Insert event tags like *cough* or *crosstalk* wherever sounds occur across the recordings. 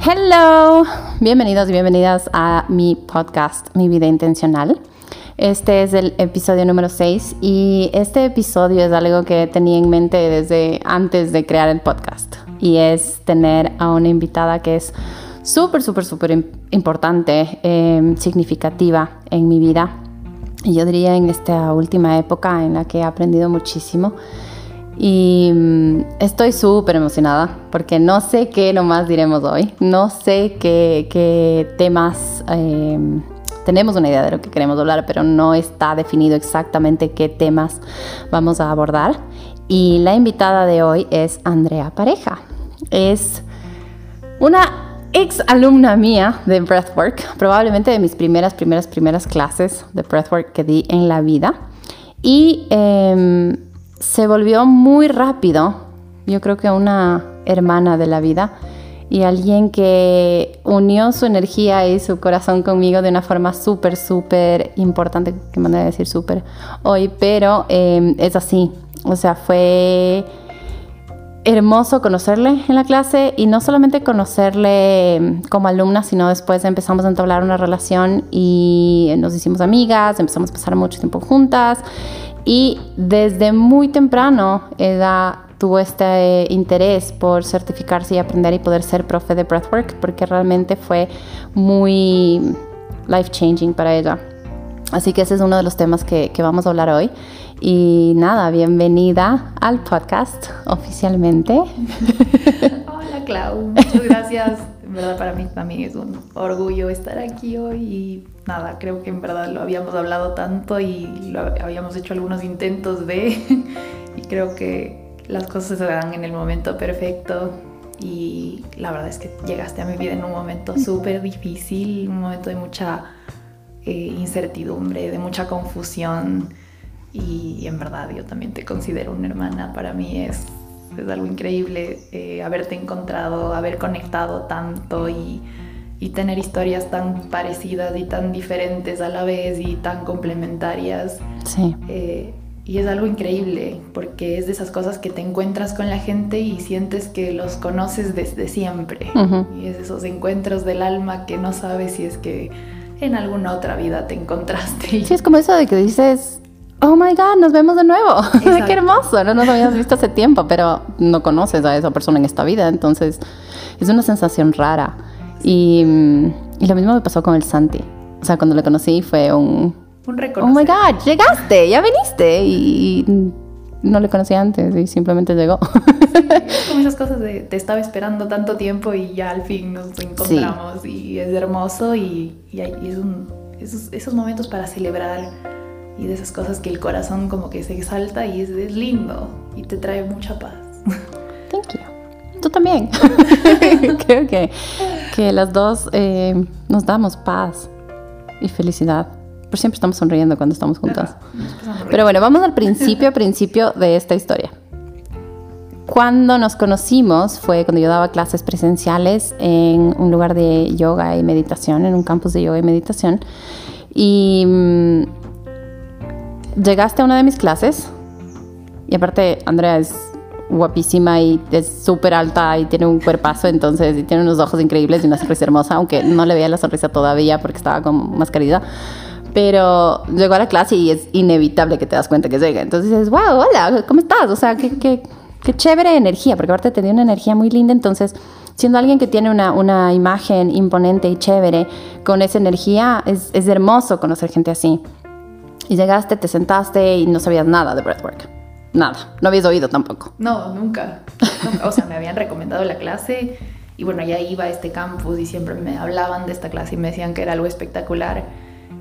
Hello, bienvenidos y bienvenidas a mi podcast Mi vida intencional. Este es el episodio número 6 y este episodio es algo que tenía en mente desde antes de crear el podcast y es tener a una invitada que es súper, súper, súper importante, eh, significativa en mi vida. Y yo diría en esta última época en la que he aprendido muchísimo. Y mm, estoy súper emocionada porque no sé qué nomás diremos hoy, no sé qué, temas eh, tenemos una idea de lo que queremos hablar, pero no está definido exactamente qué temas vamos a abordar. Y la invitada de hoy es Andrea Pareja. Es una ex alumna mía de Breathwork, probablemente de mis primeras, primeras, primeras clases de Breathwork que di en la vida. Y eh, se volvió muy rápido, yo creo que una hermana de la vida y alguien que unió su energía y su corazón conmigo de una forma súper, súper importante, que manera de decir súper hoy, pero eh, es así. O sea, fue hermoso conocerle en la clase y no solamente conocerle como alumna, sino después empezamos a entablar una relación y nos hicimos amigas, empezamos a pasar mucho tiempo juntas y desde muy temprano ella tuvo este interés por certificarse y aprender y poder ser profe de breathwork porque realmente fue muy life changing para ella. Así que ese es uno de los temas que, que vamos a hablar hoy. Y nada, bienvenida al podcast oficialmente. Hola Clau, muchas gracias. En verdad para mí también es un orgullo estar aquí hoy y nada, creo que en verdad lo habíamos hablado tanto y lo habíamos hecho algunos intentos de y creo que las cosas se dan en el momento perfecto y la verdad es que llegaste a mi vida en un momento súper difícil, un momento de mucha eh, incertidumbre, de mucha confusión y en verdad yo también te considero una hermana, para mí es, es algo increíble eh, haberte encontrado, haber conectado tanto y, y tener historias tan parecidas y tan diferentes a la vez y tan complementarias. Sí. Eh, y es algo increíble porque es de esas cosas que te encuentras con la gente y sientes que los conoces desde siempre. Y es esos encuentros del alma que no sabes si es que en alguna otra vida te encontraste. Sí, es como eso de que dices, oh my god, nos vemos de nuevo. *laughs* Qué hermoso, no nos habíamos visto hace tiempo, pero no conoces a esa persona en esta vida, entonces es una sensación rara. Y, y lo mismo me pasó con el Santi. O sea, cuando lo conocí fue un, un oh my reconocer. god, llegaste, ya viniste. Y, y no le conocía antes y simplemente llegó. Es como esas cosas de te estaba esperando tanto tiempo y ya al fin nos encontramos y es hermoso y, y hay- y es un, esos, esos momentos para celebrar y de esas cosas que el corazón como que se exalta y es, es lindo y te trae mucha paz. Thank you. Tú también. *laughs* *laughs* Creo que, que las dos eh, nos damos paz y felicidad. Pero siempre estamos sonriendo cuando estamos juntas. Pero bueno, vamos al principio, principio de esta historia. Cuando nos conocimos fue cuando yo daba clases presenciales en un lugar de yoga y meditación, en un campus de yoga y meditación. Y mm, llegaste a una de mis clases y aparte Andrea es guapísima y es súper alta y tiene un cuerpazo, entonces, y tiene unos ojos increíbles y una sonrisa hermosa, aunque no le veía la sonrisa todavía porque estaba con mascarilla. Pero llegó a la clase y es inevitable que te das cuenta que llega. Entonces dices, wow, hola, ¿cómo estás? O sea, qué, qué, qué chévere energía, porque aparte tenía una energía muy linda. Entonces, siendo alguien que tiene una, una imagen imponente y chévere, con esa energía, es, es hermoso conocer gente así. Y llegaste, te sentaste y no sabías nada de breathwork. Nada. No habías oído tampoco. No, nunca. Nunca. O sea, me habían recomendado la clase y bueno, ya iba a este campus y siempre me hablaban de esta clase y me decían que era algo espectacular.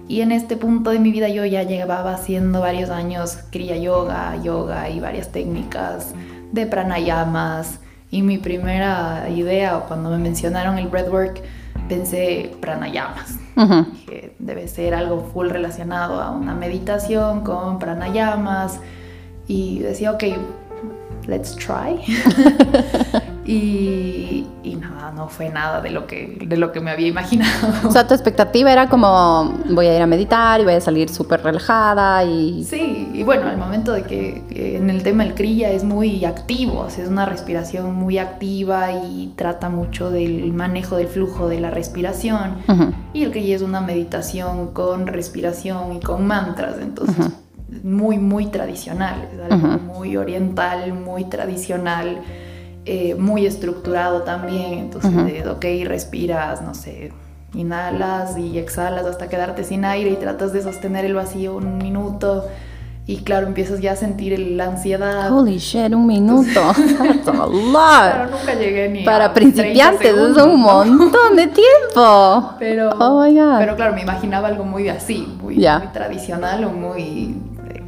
Y en este punto de mi vida yo ya llevaba haciendo varios años kriya yoga, yoga y varias técnicas de pranayamas. Y mi primera idea, cuando me mencionaron el breathwork, pensé pranayamas. Ujú. Dije, debe ser algo full relacionado a una meditación con pranayamas. Y decía, ok, let's try. *laughs* y, y nada, no fue nada de lo que, de lo que me había imaginado. O sea, tu expectativa era como voy a ir a meditar y voy a salir súper relajada y... Sí, y bueno, al momento de que, en el tema del Kriya es muy activo, o sea, es una respiración muy activa y trata mucho del manejo del flujo de la respiración. Y el Kriya es una meditación con respiración y con mantras, entonces muy, muy tradicional, es algo muy oriental, muy tradicional, eh, muy estructurado también. Entonces, de, ok, respiras, no sé, inhalas y exhalas hasta quedarte sin aire y tratas de sostener el vacío un minuto. Y claro, empiezas ya a sentir la ansiedad. Holy shit, un minuto. *laughs* That's a *laughs* lot. Claro, nunca llegué ni Para principiantes es un montón de tiempo. Pero, oh my God. pero claro, me imaginaba algo muy así, muy, muy tradicional o muy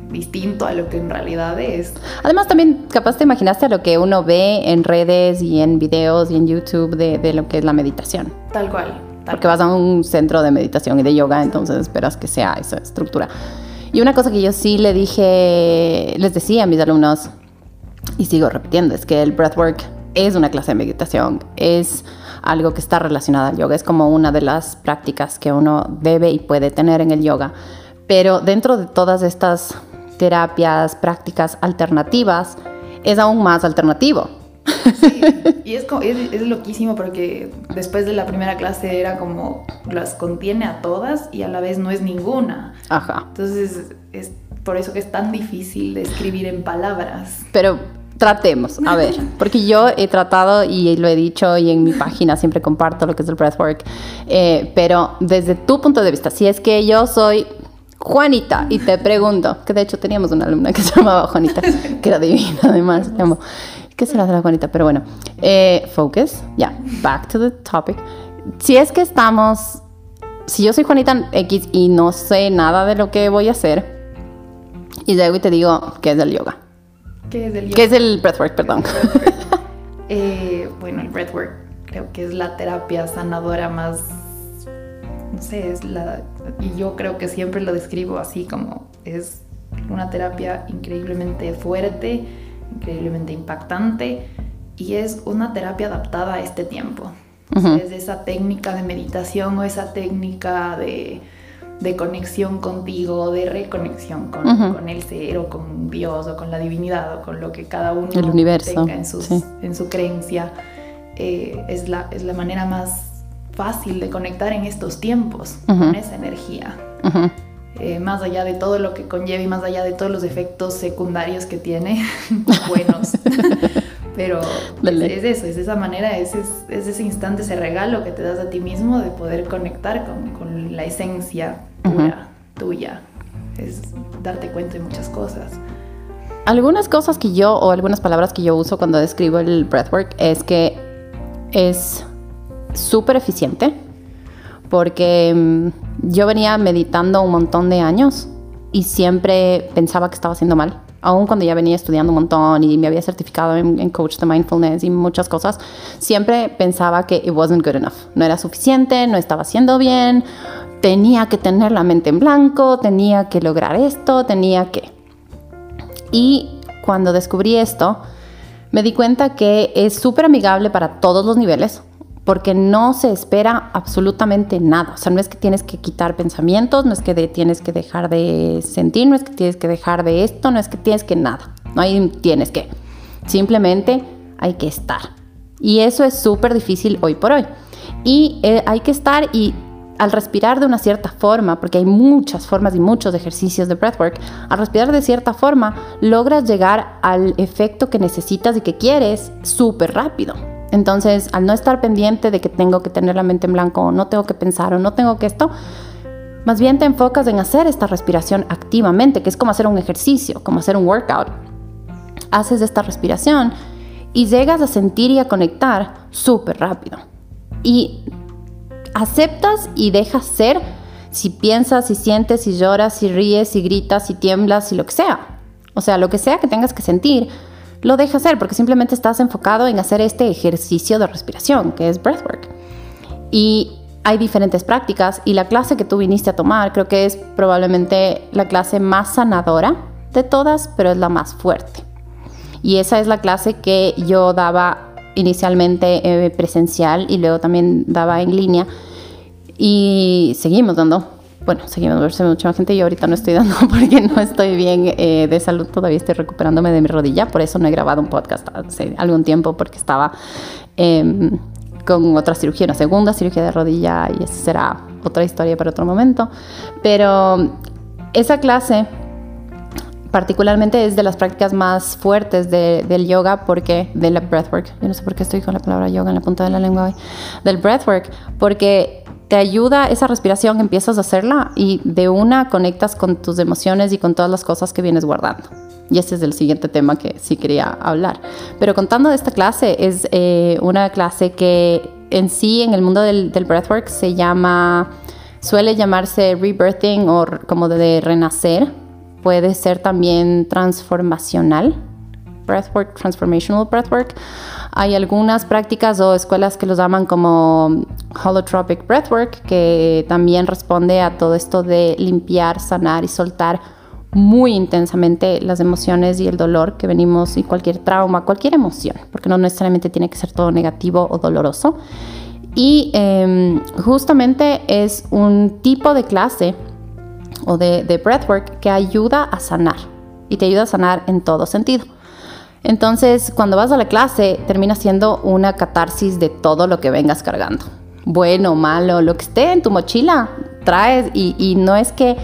distinto a lo que en realidad es. Además también capaz te imaginaste a lo que uno ve en redes y en videos y en YouTube de, de lo que es la meditación. Tal cual. Porque vas a un centro de meditación y de yoga, entonces esperas que sea esa estructura. Y una cosa que yo sí le dije, les decía a mis alumnos, y sigo repitiendo, es que el breathwork es una clase de meditación, es algo que está relacionado al yoga, es como una de las prácticas que uno debe y puede tener en el yoga. Pero dentro de todas estas terapias, prácticas alternativas, es aún más alternativo. Sí, y es, es, loquísimo porque después de la primera clase era como las contiene a todas y a la vez no es ninguna. Ajá. Entonces es por eso que es tan difícil de escribir en palabras. Pero tratemos, a ver, *laughs* porque yo he tratado y lo he dicho y en mi página siempre comparto lo que es el breathwork, eh, pero desde tu punto de vista, si es que yo soy Juanita, y te pregunto, que de hecho teníamos una alumna que se llamaba Juanita, *laughs* que era divina además, ¿qué será de la Juanita? Pero bueno, eh, focus, ya, back to the topic. Si es que estamos, si yo soy Juanita X y no sé nada de lo que voy a hacer, y luego y te digo, ¿qué es el yoga? ¿Qué es el yoga? ¿Qué es el breathwork, perdón? *laughs* Eh, bueno, el breathwork creo que es la terapia sanadora más no sé, es la, y yo creo que siempre lo describo así como es una terapia increíblemente fuerte, increíblemente impactante y es una terapia adaptada a este tiempo. Es esa técnica de meditación o esa técnica de, de conexión contigo, de reconexión con, con, el ser o con Dios o con la divinidad o con lo que cada uno el universo, tenga en, en su creencia. Eh, es, la, es la manera más fácil de conectar en estos tiempos con esa energía. Eh, más allá de todo lo que conlleva y más allá de todos los efectos secundarios que tiene, *laughs* buenos. *laughs* Pero es, eso, es esa manera, es, es, ese instante, ese regalo que te das a ti mismo de poder conectar con, con la esencia pura, tuya. Es darte cuenta de muchas cosas. Algunas cosas que yo, o algunas palabras que yo uso cuando describo el breathwork, es que es súper eficiente porque mm, yo venía meditando un montón de años y siempre pensaba que estaba haciendo mal. Aún cuando ya venía estudiando un montón y me había certificado en, coach de mindfulness y muchas cosas, siempre pensaba que it wasn't good enough. No era suficiente, no estaba haciendo bien, tenía que tener la mente en blanco, tenía que lograr esto, tenía que. Y cuando descubrí esto, me di cuenta que es súper amigable para todos los niveles porque no se espera absolutamente nada. O sea, no es que tienes que quitar pensamientos, no es que tienes que dejar de sentir, no es que tienes que dejar de esto, no es que tienes que nada. No hay tienes que. Simplemente hay que estar. Y eso es súper difícil hoy por hoy. Y eh, hay que estar y al respirar de una cierta forma, porque hay muchas formas y muchos ejercicios de breathwork, al respirar de cierta forma logras llegar al efecto que necesitas y que quieres súper rápido. Entonces, al no estar pendiente de que tengo que tener la mente en blanco no tengo que pensar o no tengo que esto, más bien te enfocas en hacer esta respiración activamente, que es como hacer un ejercicio, como hacer un workout. Haces esta respiración y llegas a sentir y a conectar súper rápido. Y aceptas y dejas ser si piensas, si sientes, si lloras, si ríes, si gritas, si tiemblas, si lo que sea. O sea, lo que sea que tengas que sentir, lo deja hacer porque simplemente estás enfocado en hacer este ejercicio de respiración, que es breathwork. Y hay diferentes prácticas y la clase que tú viniste a tomar creo que es probablemente la clase más sanadora de todas, pero es la más fuerte. Y esa es la clase que yo daba inicialmente eh, presencial y luego también daba en línea. Y seguimos dando. Bueno, seguimos verse mucha gente. Yo ahorita no estoy dando *laughs* porque no estoy bien eh, de salud. Todavía estoy recuperándome de mi rodilla. Por eso no he grabado un podcast hace algún tiempo porque estaba em, con otra cirugía, una segunda cirugía de rodilla y esa será otra historia para otro momento. Pero esa clase particularmente es de las prácticas más fuertes del yoga porque de la breathwork yo no sé por qué estoy con la palabra yoga en la punta de la lengua hoy del breathwork porque te ayuda esa respiración empiezas a hacerla y de una conectas con tus emociones y con todas las cosas que vienes guardando. Y ese es el siguiente tema que sí quería hablar. Pero contando de esta clase es eh, una clase que en sí en el mundo del, del breathwork se llama suele llamarse rebirthing o como de renacer. Puede ser también transformacional, breathwork, transformational breathwork. Hay algunas prácticas o escuelas que los llaman como holotropic breathwork, que también responde a todo esto de limpiar, sanar y soltar muy intensamente las emociones y el dolor que venimos y cualquier trauma, cualquier emoción, porque no necesariamente tiene que ser todo negativo o doloroso. Y em, justamente es un tipo de clase o de, breathwork que ayuda a sanar y te ayuda a sanar en todo sentido. Entonces, cuando vas a la clase, termina siendo una catarsis de todo lo que vengas cargando. Bueno, malo, lo que esté en tu mochila, traes y, no es que...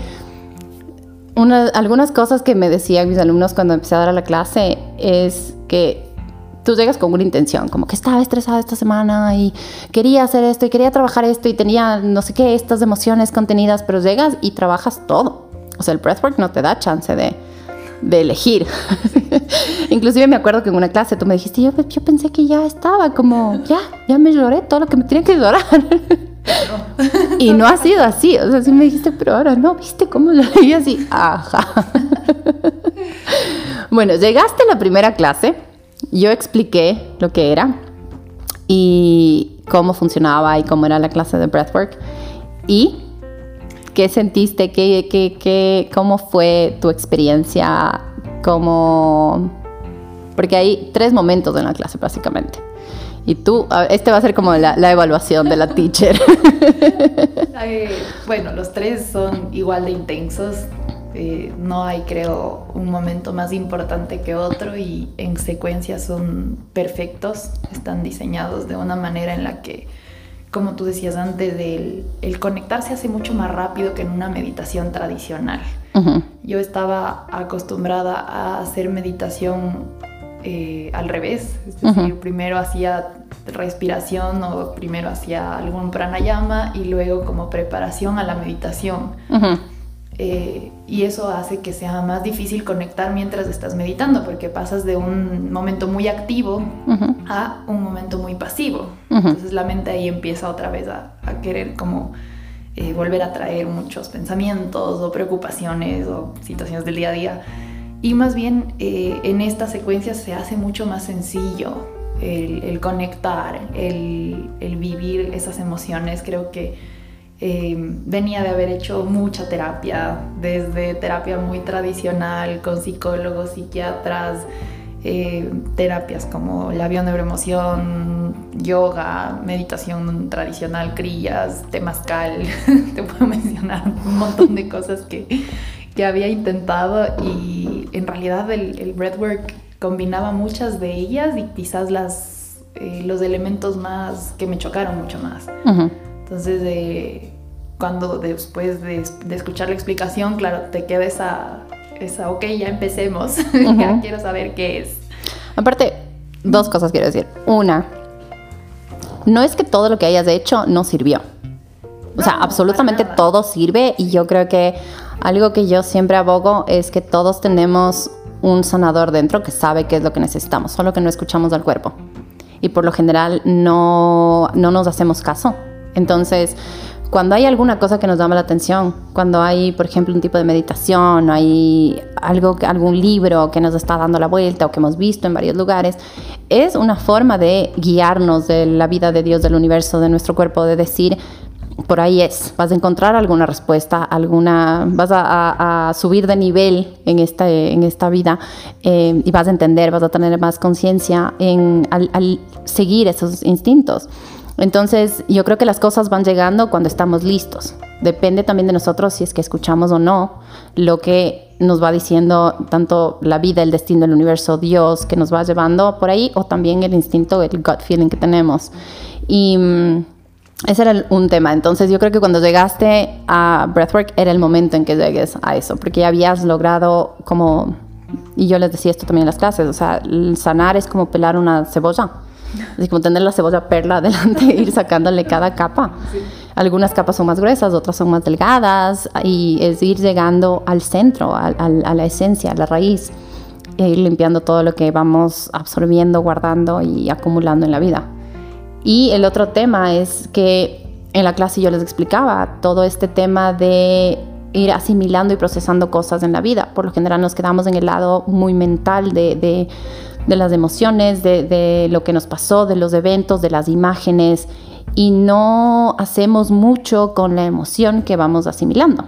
algunas cosas que me decían mis alumnos cuando empecé a dar a la clase es que tú llegas con una intención, como que estaba estresada esta semana y quería hacer esto y quería trabajar esto y tenía no sé qué, estas emociones contenidas, pero llegas y trabajas todo. O sea, el breathwork no te da chance de, de elegir. *laughs* Inclusive me acuerdo que en una clase tú me dijiste, yo, pensé que ya estaba como, ya, ya me lloré todo lo que me tenía que llorar. *laughs* y no ha sido así. O sea, sí me dijiste, pero ahora no, ¿viste cómo lo vi así? Ajá. *laughs* bueno, llegaste a la primera clase yo expliqué lo que era y cómo funcionaba y cómo era la clase de breathwork. ¿Y qué sentiste? ¿Qué, qué, qué, cómo fue tu experiencia? ¿Cómo...? Porque hay tres momentos en la clase, básicamente. Y tú, este va a ser como la, la evaluación de la *laughs* teacher. bueno, los tres son igual de intensos. Eh, no hay, creo, un momento más importante que otro y en secuencia son perfectos, están diseñados de una manera en la que, como tú decías antes, el, el conectarse hace mucho más rápido que en una meditación tradicional. Yo estaba acostumbrada a hacer meditación eh, al revés, es decir, primero hacía respiración o primero hacía algún pranayama y luego como preparación a la meditación. Eh, y eso hace que sea más difícil conectar mientras estás meditando, porque pasas de un momento muy activo a un momento muy pasivo. Entonces la mente ahí empieza otra vez a, querer como eh, volver a traer muchos pensamientos o preocupaciones o situaciones del día a día. Y más bien eh, en esta secuencia se hace mucho más sencillo el, conectar, el, el vivir esas emociones. Creo que eh, venía de haber hecho mucha terapia, desde terapia muy tradicional con psicólogos, psiquiatras, eh, terapias como la bioneuroemoción, yoga, meditación tradicional, crillas, temazcal, *laughs* te puedo mencionar un montón de cosas que, que había intentado y en realidad el, el breathwork combinaba muchas de ellas y quizás las, eh, los elementos más que me chocaron mucho más. Entonces, eh, cuando después de, escuchar la explicación, claro, te queda esa, esa ok, ya empecemos, *laughs* ya quiero saber qué es. Aparte, dos cosas quiero decir. Una, no es que todo lo que hayas hecho no sirvió. O sea, absolutamente todo sirve y yo creo que algo que yo siempre abogo es que todos tenemos un sanador dentro que sabe qué es lo que necesitamos, solo que no escuchamos al cuerpo. Y por lo general no, no nos hacemos caso. Entonces, cuando hay alguna cosa que nos llama la atención, cuando hay, por ejemplo, un tipo de meditación, hay algo, algún libro que nos está dando la vuelta o que hemos visto en varios lugares, es una forma de guiarnos de la vida de Dios, del universo, de nuestro cuerpo, de decir, por ahí es, vas a encontrar alguna respuesta, alguna, vas a, subir de nivel en esta, en esta vida eh, y vas a entender, vas a tener más conciencia en al seguir esos instintos. Entonces, yo creo que las cosas van llegando cuando estamos listos. Depende también de nosotros si es que escuchamos o no lo que nos va diciendo tanto la vida, el destino, el universo, Dios, que nos va llevando por ahí, o también el instinto, el gut feeling que tenemos. Y mm, ese era un tema. Entonces, yo creo que cuando llegaste a Breathwork era el momento en que llegues a eso, porque ya habías logrado como, y yo les decía esto también en las clases, o sea, sanar es como pelar una cebolla Así como tener la cebolla perla *laughs* adelante e ir sacándole cada capa. Algunas capas son más gruesas, otras son más delgadas y es ir llegando al centro, a, la esencia, a la raíz e ir limpiando todo lo que vamos absorbiendo, guardando y acumulando en la vida. Y el otro tema es que en la clase yo les explicaba todo este tema de ir asimilando y procesando cosas en la vida. Por lo general nos quedamos en el lado muy mental de de las emociones, de, lo que nos pasó, de los eventos, de las imágenes, y no hacemos mucho con la emoción que vamos asimilando.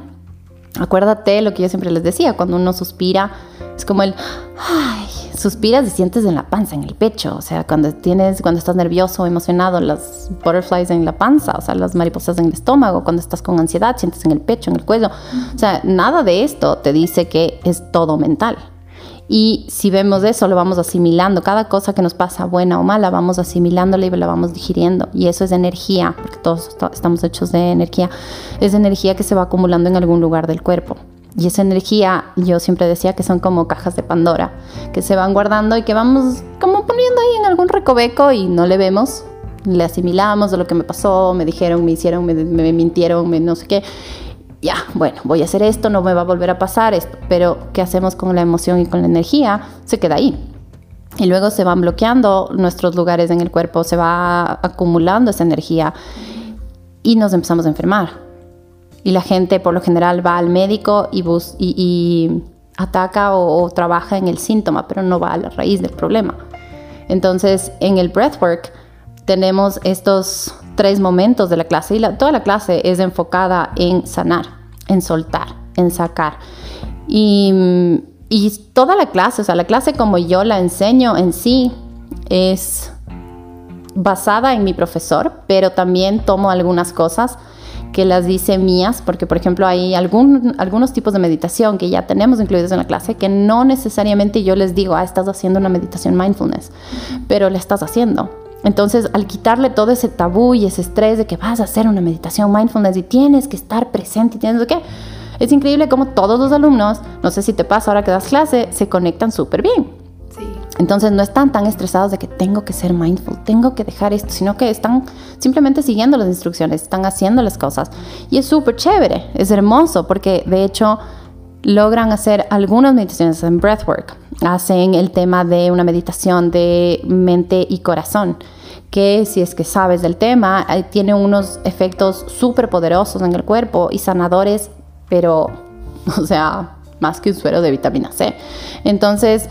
Acuérdate lo que yo siempre les decía, cuando uno suspira, es como el, ay, suspiras y sientes en la panza, en el pecho, o sea, cuando tienes, cuando estás nervioso emocionado, las butterflies en la panza, o sea, las mariposas en el estómago, cuando estás con ansiedad, sientes en el pecho, en el cuello, o sea, nada de esto te dice que es todo mental. Y si vemos eso, lo vamos asimilando. Cada cosa que nos pasa, buena o mala, vamos asimilándola y la vamos digiriendo. Y eso es energía, porque todos estamos hechos de energía. Es energía que se va acumulando en algún lugar del cuerpo. Y esa energía, yo siempre decía que son como cajas de Pandora, que se van guardando y que vamos como poniendo ahí en algún recoveco y no le vemos. Le asimilamos de lo que me pasó, me dijeron, me hicieron, me, me mintieron, me no sé qué ya, bueno, voy a hacer esto, no me va a volver a pasar esto, pero ¿qué hacemos con la emoción y con la energía? Se queda ahí. Y luego se van bloqueando nuestros lugares en el cuerpo, se va acumulando esa energía y nos empezamos a enfermar. Y la gente por lo general va al médico y, y, ataca o, o, trabaja en el síntoma, pero no va a la raíz del problema. Entonces, en el breathwork tenemos estos tres momentos de la clase y toda la clase es enfocada en sanar, en soltar, en sacar. Y, y toda la clase, o sea, la clase como yo la enseño en sí es basada en mi profesor, pero también tomo algunas cosas que las dice mías, porque por ejemplo hay algún, algunos tipos de meditación que ya tenemos incluidos en la clase que no necesariamente yo les digo, ah, estás haciendo una meditación mindfulness, pero la estás haciendo. Entonces, al quitarle todo ese tabú y ese estrés de que vas a hacer una meditación mindfulness y tienes que estar presente y tienes que... Es increíble cómo todos los alumnos, no sé si te pasa ahora que das clase, se conectan súper bien. Sí. Entonces no están tan estresados de que tengo que ser mindful, tengo que dejar esto, sino que están simplemente siguiendo las instrucciones, están haciendo las cosas. Y es súper chévere, es hermoso, porque de hecho logran hacer algunas meditaciones en breathwork. Hacen el tema de una meditación de mente y corazón, que si es que sabes del tema, eh, tiene unos efectos súper poderosos en el cuerpo y sanadores, pero, *laughs* o sea, más que un suero de vitamina C. Entonces,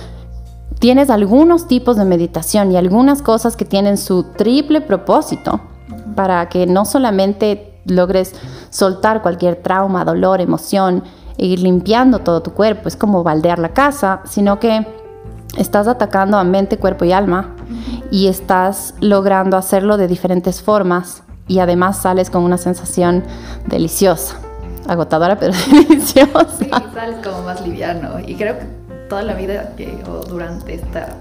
tienes algunos tipos de meditación y algunas cosas que tienen su triple propósito para que no solamente logres soltar cualquier trauma, dolor, emoción, ir limpiando todo tu cuerpo, es como baldear la casa, sino que estás atacando a mente, cuerpo y alma y estás logrando hacerlo de diferentes formas y además sales con una sensación deliciosa, agotadora pero *laughs* deliciosa. Sí, sales como más liviano y creo que toda la vida que, o durante esta,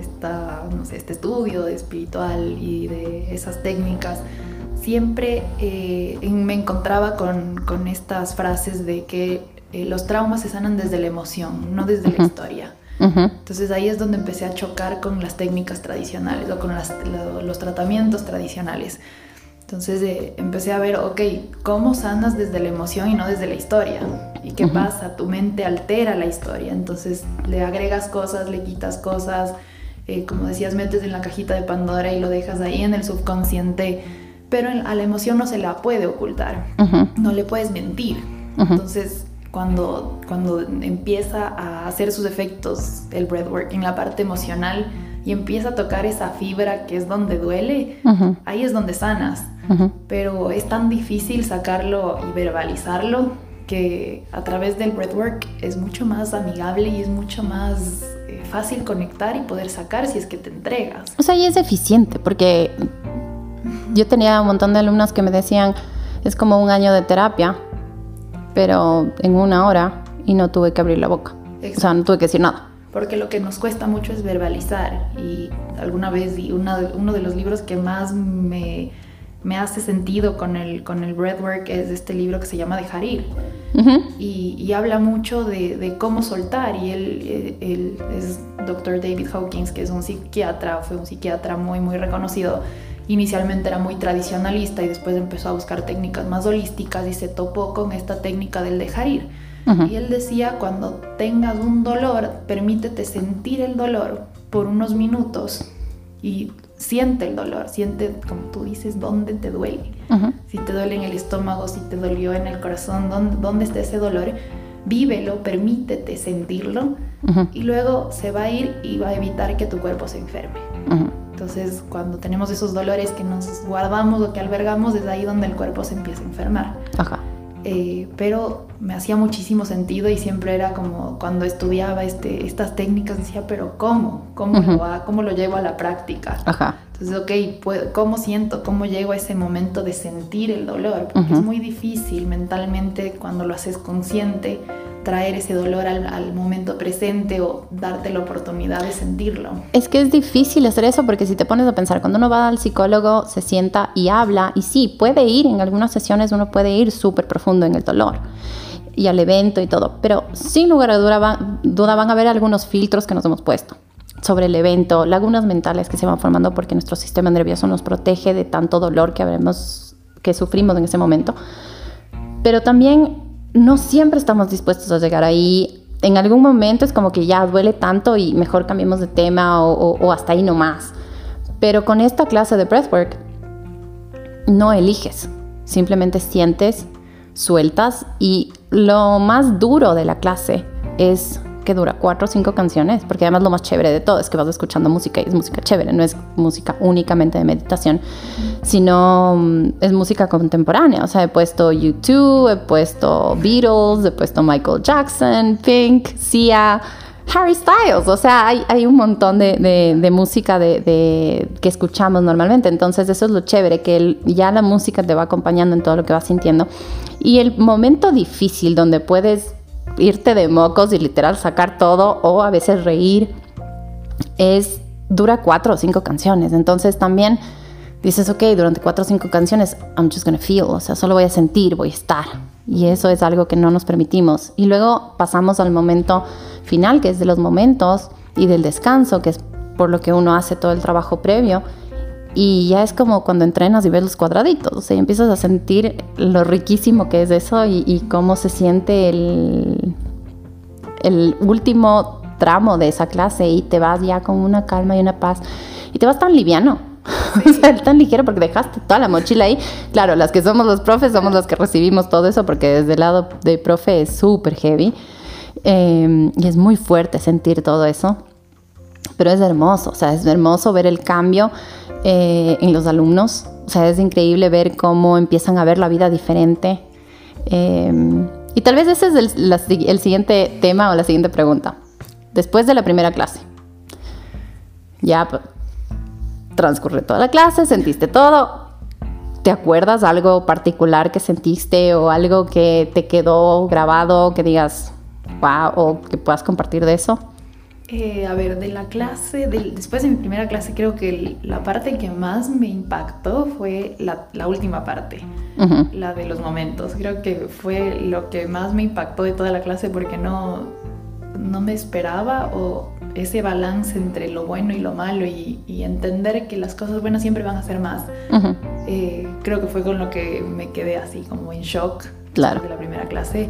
esta, no sé, este estudio de espiritual y de esas técnicas, siempre eh, me encontraba con, con, estas frases de que eh, los traumas se sanan desde la emoción, no desde la historia. Entonces ahí es donde empecé a chocar con las técnicas tradicionales o con los tratamientos tradicionales. Entonces eh, empecé a ver, ok, ¿cómo sanas desde la emoción y no desde la historia? ¿Y qué pasa? Tu mente altera la historia, entonces le agregas cosas, le quitas cosas, eh, como decías, metes en la cajita de Pandora y lo dejas ahí en el subconsciente, pero a la emoción no se la puede ocultar, no le puedes mentir. Entonces cuando, cuando empieza a hacer sus efectos el breathwork en la parte emocional y empieza a tocar esa fibra que es donde duele, ahí es donde sanas. Pero es tan difícil sacarlo y verbalizarlo que a través del breathwork es mucho más amigable y es mucho más eh, fácil conectar y poder sacar si es que te entregas. O sea, y es eficiente, porque yo tenía un montón de alumnas que me decían, es como un año de terapia, pero en una hora y no tuve que abrir la boca. O sea, no tuve que decir nada. Porque lo que nos cuesta mucho es verbalizar. Y alguna vez vi uno de los libros que más me, me, hace sentido con el, con el breathwork es este libro que se llama Dejar ir. y, y, habla mucho de, de, cómo soltar. Y él, él es Dr. David Hawkins, que es un psiquiatra, fue un psiquiatra muy, muy reconocido inicialmente era muy tradicionalista y después empezó a buscar técnicas más holísticas y se topó con esta técnica del dejar ir. Y él decía, cuando tengas un dolor, permítete sentir el dolor por unos minutos y siente el dolor, siente, como tú dices, dónde te duele. Si te duele en el estómago, si te dolió en el corazón, dónde, dónde está ese dolor, vívelo, permítete sentirlo y luego se va a ir y va a evitar que tu cuerpo se enferme. Entonces, cuando tenemos esos dolores que nos guardamos o que albergamos, es ahí donde el cuerpo se empieza a enfermar. Ajá. Eh, pero me hacía muchísimo sentido y siempre era como cuando estudiaba este, estas técnicas decía, pero ¿cómo? ¿Cómo, lo, ¿Cómo lo llevo a la práctica? Ajá. Entonces, ok, ¿cómo siento? ¿Cómo llego a ese momento de sentir el dolor? Porque es muy difícil mentalmente cuando lo haces consciente traer ese dolor al, momento presente o darte la oportunidad de sentirlo. Es que es difícil hacer eso porque si te pones a pensar, cuando uno va al psicólogo, se sienta y habla, y sí, puede ir, en algunas sesiones uno puede ir súper profundo en el dolor y al evento y todo, pero sin lugar a duda, duda van a haber algunos filtros que nos hemos puesto sobre el evento, lagunas mentales que se van formando porque nuestro sistema nervioso nos protege de tanto dolor que habremos, que sufrimos en ese momento. Pero también no siempre estamos dispuestos a llegar ahí. En algún momento es como que ya duele tanto y mejor cambiemos de tema o, hasta ahí nomás. Pero con esta clase de breathwork no eliges, simplemente sientes, sueltas y lo más duro de la clase es que dura cuatro o cinco canciones, porque además lo más chévere de todo es que vas escuchando música y es música chévere, no es música únicamente de meditación, sino mm, es música contemporánea. O sea, he puesto YouTube, he puesto Beatles, he puesto Michael Jackson, Pink, Sia. Harry Styles, o sea, hay, hay un montón de, de, música de, que escuchamos normalmente, entonces eso es lo chévere, que ya la música te va acompañando en todo lo que vas sintiendo. Y el momento difícil donde puedes irte de mocos y literal sacar todo o a veces reír, es dura cuatro o cinco canciones. Entonces también dices, ok, durante cuatro o cinco canciones, I'm just gonna feel, o sea, solo voy a sentir, voy a estar. Y eso es algo que no nos permitimos. Y luego pasamos al momento final, que es de los momentos y del descanso, que es por lo que uno hace todo el trabajo previo. Y ya es como cuando entrenas y ves los cuadraditos, o sea, empiezas a sentir lo riquísimo que es eso y, cómo se siente el, el último tramo de esa clase y te vas ya con una calma y una paz y te vas tan liviano. *laughs* tan ligero porque dejaste toda la mochila ahí. Claro, las que somos los profes somos las que recibimos todo eso porque desde el lado de profe es súper heavy eh, y es muy fuerte sentir todo eso. Pero es hermoso, o sea, es hermoso ver el cambio eh, en los alumnos. O sea, es increíble ver cómo empiezan a ver la vida diferente. Eh, y tal vez ese es el, siguiente tema o la siguiente pregunta. Después de la primera clase, ya transcurre toda la clase, sentiste todo. ¿Te acuerdas algo particular que sentiste o algo que te quedó grabado que digas, wow, o que puedas compartir de eso? Eh, a ver, de la clase, después de mi primera clase, creo que la parte que más me impactó fue la, última parte, la de los momentos. Creo que fue lo que más me impactó de toda la clase porque no, no me esperaba o ese balance entre lo bueno y lo malo y, entender que las cosas buenas siempre van a ser más. Eh, creo que fue con lo que me quedé así como en shock claro. de la primera clase.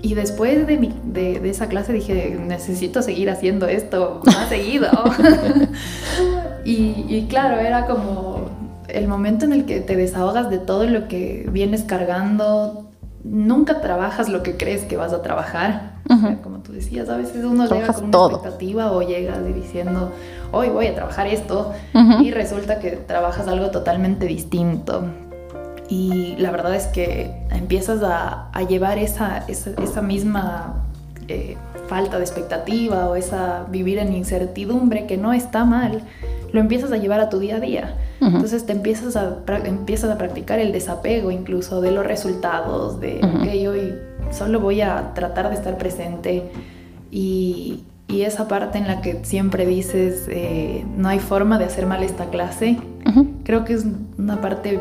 Y después de, mi, de, esa clase dije, necesito seguir haciendo esto más *laughs* seguido. *laughs* y, y, claro, era como el momento en el que te desahogas de todo lo que vienes cargando. Nunca trabajas lo que crees que vas a trabajar. como tú decías, a veces uno llega con una expectativa o llega diciendo, hoy voy a trabajar esto, y resulta que trabajas algo totalmente distinto y la verdad es que empiezas a, llevar esa, esa, misma eh, falta de expectativa o esa vivir en incertidumbre que no está mal, lo empiezas a llevar a tu día a día. Entonces te empiezas a, empiezas a practicar el desapego incluso de los resultados, de, que hoy solo voy a tratar de estar presente. Y, y, esa parte en la que siempre dices, eh, no hay forma de hacer mal esta clase, creo que es una parte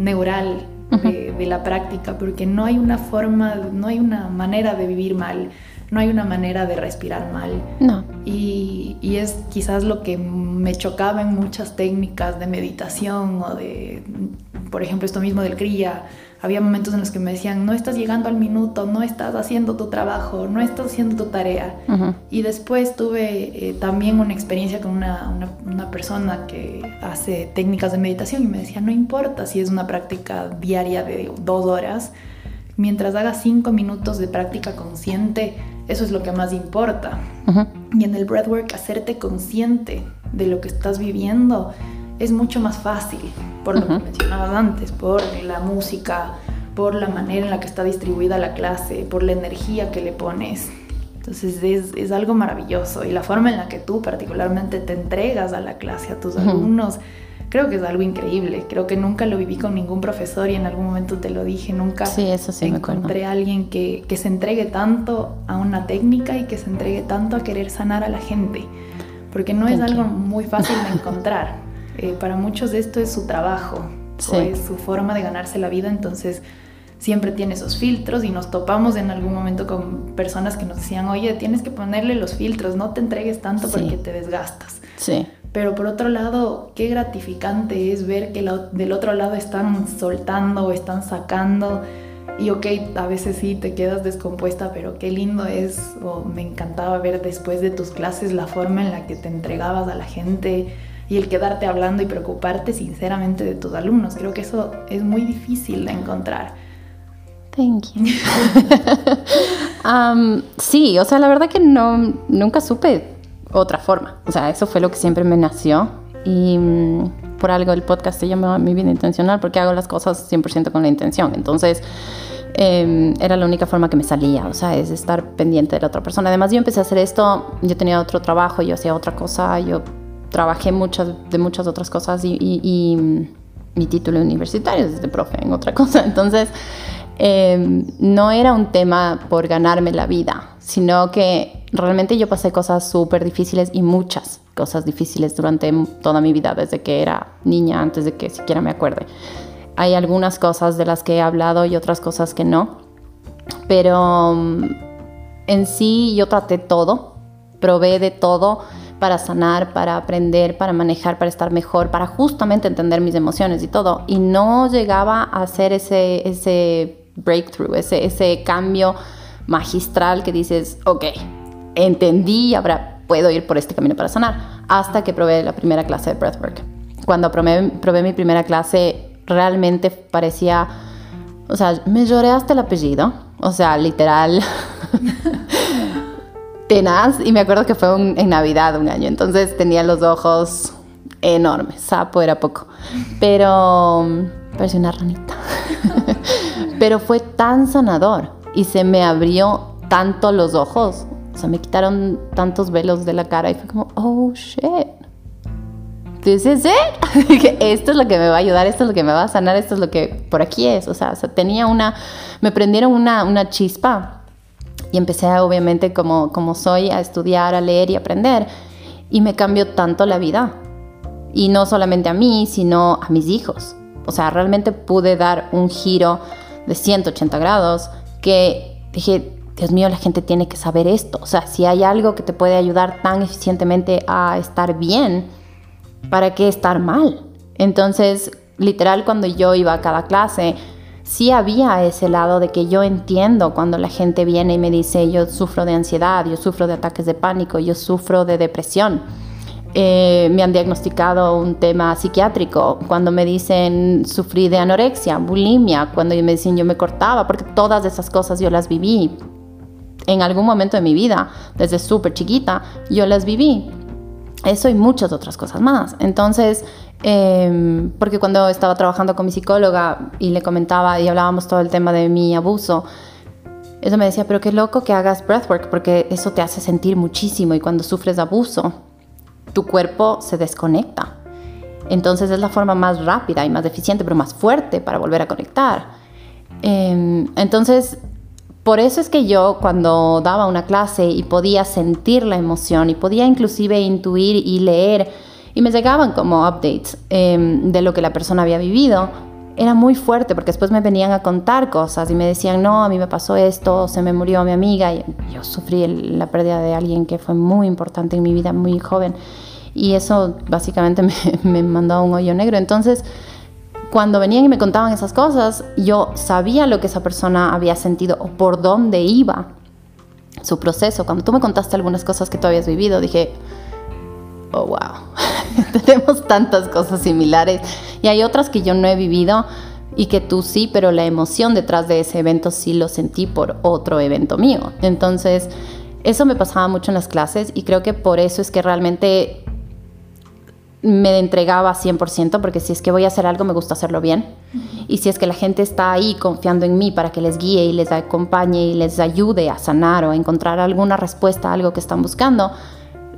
neural de, de, la práctica, porque no hay una forma, no hay una manera de vivir mal no hay una manera de respirar mal. No. Y, y, es quizás lo que me chocaba en muchas técnicas de meditación o de, por ejemplo, esto mismo del cría. Había momentos en los que me decían, no estás llegando al minuto, no estás haciendo tu trabajo, no estás haciendo tu tarea. Y después tuve eh, también una experiencia con una, una, una, persona que hace técnicas de meditación y me decía, no importa si es una práctica diaria de dos horas, mientras hagas cinco minutos de práctica consciente, eso es lo que más importa. Y en el breathwork, hacerte consciente de lo que estás viviendo es mucho más fácil, por lo que mencionabas antes, por la música, por la manera en la que está distribuida la clase, por la energía que le pones. Entonces es, es algo maravilloso y la forma en la que tú particularmente te entregas a la clase, a tus alumnos, creo que es algo increíble. Creo que nunca lo viví con ningún profesor y en algún momento te lo dije, nunca sí, eso sí encontré a alguien que, que, se entregue tanto a una técnica y que se entregue tanto a querer sanar a la gente, porque no es algo muy fácil de encontrar. Eh, para muchos esto es su trabajo, es su forma de ganarse la vida, entonces siempre tiene esos filtros y nos topamos en algún momento con personas que nos decían, oye, tienes que ponerle los filtros, no te entregues tanto porque te desgastas. Sí. Pero por otro lado, qué gratificante es ver que del otro lado están soltando o están sacando. Y ok, a veces sí te quedas descompuesta, pero qué lindo es, o me encantaba ver después de tus clases la forma en la que te entregabas a la gente y el quedarte hablando y preocuparte sinceramente de tus alumnos. Creo que eso es muy difícil de encontrar. Thank you. *laughs* *laughs* um, sí, o sea, la verdad que no, nunca supe otra forma. O sea, eso fue lo que siempre me nació. Y mm, por algo el podcast se llama Mi vida intencional, porque hago las cosas 100% con la intención. Entonces, em, era la única forma que me salía, o sea, es estar pendiente de la otra persona. Además, yo empecé a hacer esto, yo tenía otro trabajo, yo hacía otra cosa, yo trabajé muchas, de muchas otras cosas y, y mm, mi título universitario es de profe en otra *laughs* cosa. Entonces, Em, no era un tema por ganarme la vida, sino que realmente yo pasé cosas súper difíciles y muchas cosas difíciles durante toda mi vida, desde que era niña, antes de que siquiera me acuerde. Hay algunas cosas de las que he hablado y otras cosas que no, pero mm, en sí yo traté todo, probé de todo para sanar, para aprender, para manejar, para estar mejor, para justamente entender mis emociones y todo. Y no llegaba a hacer ese, ese breakthrough, ese, ese cambio magistral que dices, ok, entendí, ahora puedo ir por este camino para sanar, hasta que probé la primera clase de breathwork. Cuando probé, probé mi primera clase, realmente parecía, o sea, me lloré hasta el apellido, o sea, literal. *laughs* tenaz y me acuerdo que fue en Navidad un año, entonces tenía los ojos enormes, sapo era poco, pero parecía una ranita. *laughs* Pero fue tan sanador y se me abrió tanto los ojos. O sea, me quitaron tantos velos de la cara y fue como, oh shit. This is it. *laughs* esto es lo que me va a ayudar, esto es lo que me va a sanar, esto es lo que por aquí es. O sea, tenía una, me prendieron una, una chispa y empecé obviamente como, como soy a estudiar, a leer y aprender. Y me cambió tanto la vida. Y no solamente a mí, sino a mis hijos. O sea, realmente pude dar un giro de 180 grados, que dije, Dios mío, la gente tiene que saber esto. O sea, si hay algo que te puede ayudar tan eficientemente a estar bien, ¿para qué estar mal? Entonces, literal, cuando yo iba a cada clase, sí había ese lado de que yo entiendo cuando la gente viene y me dice, yo sufro de ansiedad, yo sufro de ataques de pánico, yo sufro de depresión. Eh, me han diagnosticado un tema psiquiátrico, cuando me dicen sufrí de anorexia, bulimia, cuando me dicen yo me cortaba, porque todas esas cosas yo las viví en algún momento de mi vida, desde súper chiquita, yo las viví. Eso y muchas otras cosas más. Entonces, em, porque cuando estaba trabajando con mi psicóloga y le comentaba y hablábamos todo el tema de mi abuso, Eso me decía, pero qué loco que hagas breathwork porque eso te hace sentir muchísimo y cuando sufres abuso, tu cuerpo se desconecta. Entonces es la forma más rápida y más eficiente, pero más fuerte para volver a conectar. Em, entonces, por eso es que yo cuando daba una clase y podía sentir la emoción y podía inclusive intuir y leer y me llegaban como updates em, de lo que la persona había vivido, era muy fuerte porque después me venían a contar cosas y me decían, no, a mí me pasó esto, se me murió mi amiga. Y yo sufrí la pérdida de alguien que fue muy importante en mi vida, muy joven. Y eso básicamente *laughs* me, me mandó a un hoyo negro. Entonces, cuando venían y me contaban esas cosas, yo sabía lo que esa persona había sentido o por dónde iba su proceso. Cuando tú me contaste algunas cosas que tú habías vivido, dije, oh, wow, *laughs* tenemos tantas cosas similares y hay otras que yo no he vivido y que tú sí, pero la emoción detrás de ese evento sí lo sentí por otro evento mío. Entonces, eso me pasaba mucho en las clases y creo que por eso es que realmente me entregaba 100%, porque si es que voy a hacer algo, me gusta hacerlo bien. Y si es que la gente está ahí confiando en mí para que les guíe y les acompañe y les ayude a sanar o a encontrar alguna respuesta a algo que están buscando,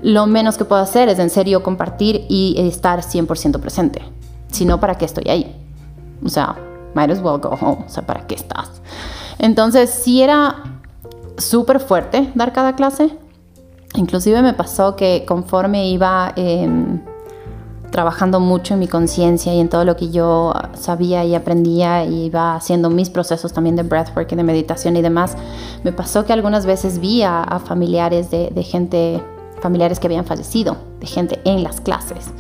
lo menos que puedo hacer es en serio compartir y estar 100% presente. Si no, ¿para qué estoy ahí? O sea, might as well go home. O sea, ¿para qué estás? Entonces, sí era súper fuerte dar cada clase. Inclusive me pasó que conforme iba... Eh, trabajando mucho en mi conciencia y en todo lo que yo sabía y aprendía y iba haciendo mis procesos también de breathwork y de meditación y demás, me pasó que algunas veces vi a, familiares de, gente, familiares que habían fallecido, de gente en las clases.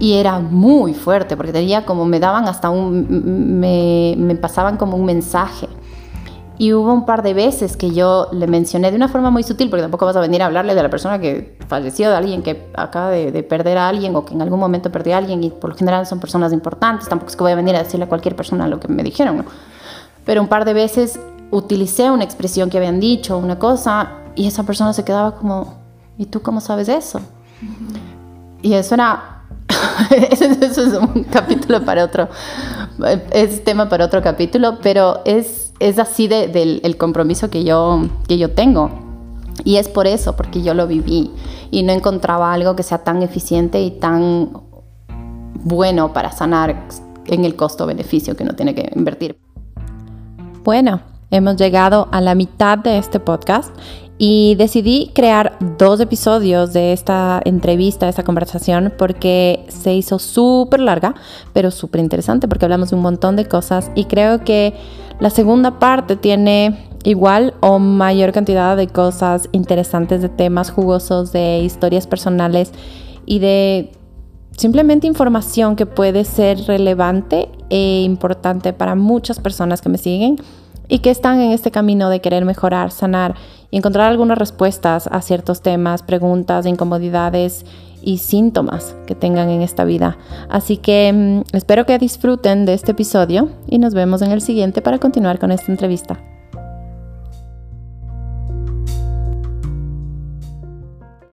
Y era muy fuerte porque tenía como, me daban hasta un, me, pasaban como un mensaje y hubo un par de veces que yo le mencioné de una forma muy sutil, porque tampoco vas a venir a hablarle de la persona que falleció, de alguien que acaba de, perder a alguien o que en algún momento perdió a alguien y por lo general son personas importantes, tampoco es que voy a venir a decirle a cualquier persona lo que me dijeron, Pero un par de veces utilicé una expresión que habían dicho, una cosa, y esa persona se quedaba como, ¿y tú cómo sabes eso? Y eso era, *laughs* eso es un capítulo para otro, es tema para otro capítulo, pero es es así del el compromiso que yo, que yo tengo. Y es por eso, porque yo lo viví y no encontraba algo que sea tan eficiente y tan bueno para sanar en el costo-beneficio que uno tiene que invertir. Bueno, hemos llegado a la mitad de este podcast y decidí crear dos episodios de esta entrevista, de esta conversación, porque se hizo súper larga, pero súper interesante, porque hablamos de un montón de cosas. Y creo que la segunda parte tiene igual o mayor cantidad de cosas interesantes, de temas jugosos, de historias personales y de simplemente información que puede ser relevante e importante para muchas personas que me siguen y que están en este camino de querer mejorar, sanar y encontrar algunas respuestas a ciertos temas, preguntas, incomodidades y síntomas que tengan en esta vida. Así que mm, espero que disfruten de este episodio y nos vemos en el siguiente para continuar con esta entrevista.